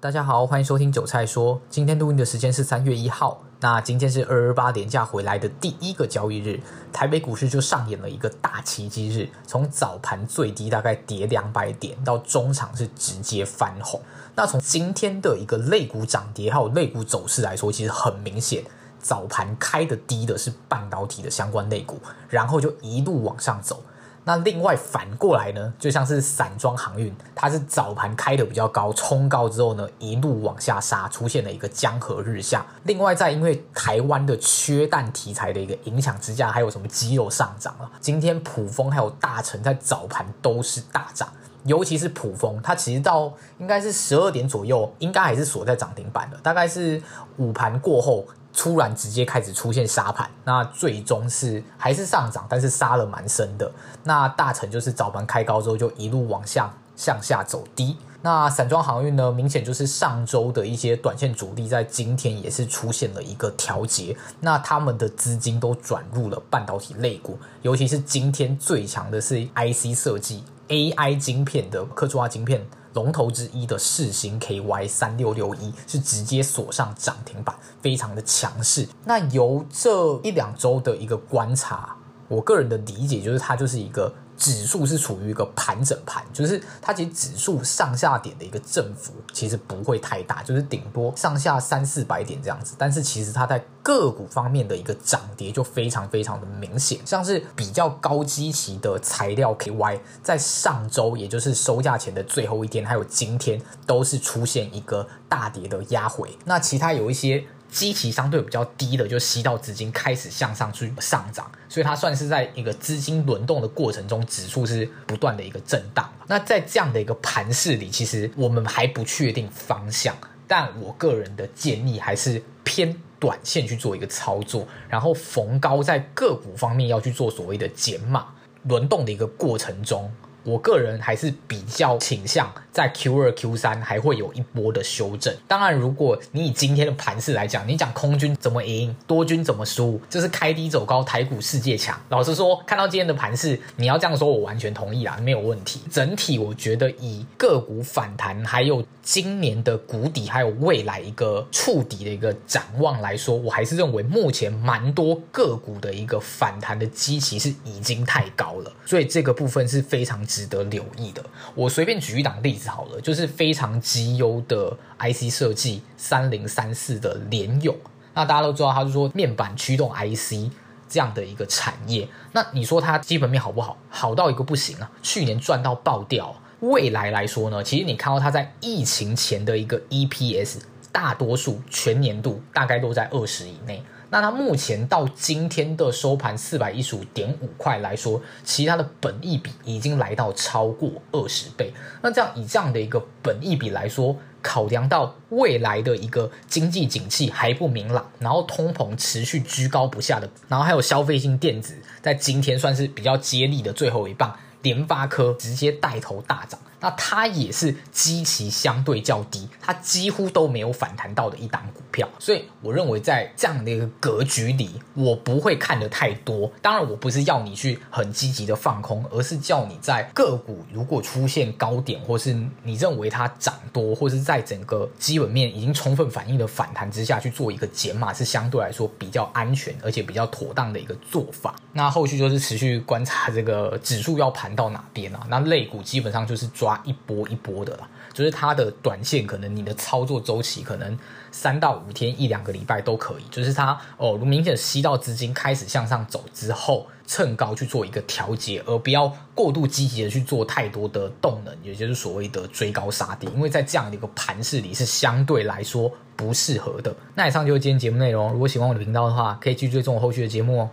大家好，欢迎收听韭菜说。今天录音的时间是三月一号，那今天是二二八连假回来的第一个交易日，台北股市就上演了一个大奇迹日，从早盘最低大概跌两百点，到中场是直接翻红。那从今天的一个类股涨跌还有类股走势来说，其实很明显，早盘开的低的是半导体的相关类股，然后就一路往上走。那另外反过来呢，就像是散装航运，它是早盘开的比较高，冲高之后呢，一路往下杀，出现了一个江河日下。另外，在因为台湾的缺蛋题材的一个影响之下，还有什么鸡肉上涨了。今天卜蜂还有大成在早盘都是大涨，尤其是卜蜂，它其实到应该是十二点左右，应该还是锁在涨停板的，大概是午盘过后。突然直接开始出现杀盘，那最终是还是上涨，但是杀了蛮深的。那大成就是早盘开高之后就一路往下向下走低。那散装航运呢，明显就是上周的一些短线主力在今天也是出现了一个调节，那他们的资金都转入了半导体类股，尤其是今天最强的是 IC 设计 AI 晶片的科技化晶片。龙头之一的世星 KY 三六六一是直接锁上涨停板，非常的强势。那由这一两周的一个观察，我个人的理解就是它就是一个。指数是处于一个盘整盘，就是它其实指数上下点的一个振幅其实不会太大，就是顶多上下三四百点这样子。但是其实它在个股方面的一个涨跌就非常非常的明显，像是比较高基期的材料 KY，在上周也就是收价前的最后一天，还有今天都是出现一个大跌的压回。那其他有一些。基期相对比较低的，就吸到资金开始向上去上涨，所以它算是在一个资金轮动的过程中，指数是不断的一个震荡。那在这样的一个盘势里，其实我们还不确定方向，但我个人的建议还是偏短线去做一个操作，然后逢高在个股方面要去做所谓的减码，轮动的一个过程中。我个人还是比较倾向在 Q 二、Q 三还会有一波的修正。当然，如果你以今天的盘势来讲，你讲空军怎么赢，多军怎么输，就是开低走高，台股世界强。老实说，看到今天的盘势，你要这样说，我完全同意啦，没有问题。整体我觉得以个股反弹，还有今年的谷底，还有未来一个触底的一个展望来说，我还是认为目前蛮多个股的一个反弹的基期是已经太高了，所以这个部分是非常。值得留意的，我随便举一档例子好了，就是非常绩优的 IC 设计三零三四的联咏。那大家都知道，它是说面板驱动 IC 这样的一个产业。那你说它基本面好不好？好到一个不行啊！去年赚到爆掉。未来来说呢，其实你看到它在疫情前的一个 EPS，大多数全年度大概都在二十以内。那它目前到今天的收盘四百一十五点五块来说，其他的本益比已经来到超过二十倍。那这样以这样的一个本益比来说，考量到未来的一个经济景气还不明朗，然后通膨持续居高不下的，然后还有消费性电子在今天算是比较接力的最后一棒，联发科直接带头大涨。那它也是基期相对较低，它几乎都没有反弹到的一档股票，所以我认为在这样的一个格局里，我不会看得太多。当然，我不是要你去很积极的放空，而是叫你在个股如果出现高点，或是你认为它涨多，或是在整个基本面已经充分反映的反弹之下去做一个减码，是相对来说比较安全而且比较妥当的一个做法。那后续就是持续观察这个指数要盘到哪边啊？那类股基本上就是抓。一波一波的啦，就是它的短线，可能你的操作周期可能三到五天、一两个礼拜都可以。就是它哦，明显吸到资金开始向上走之后，趁高去做一个调节，而不要过度积极的去做太多的动能，也就是所谓的追高杀低。因为在这样的一个盘势里，是相对来说不适合的。那以上就是今天节目内容。如果喜欢我的频道的话，可以继续追踪我后续的节目哦。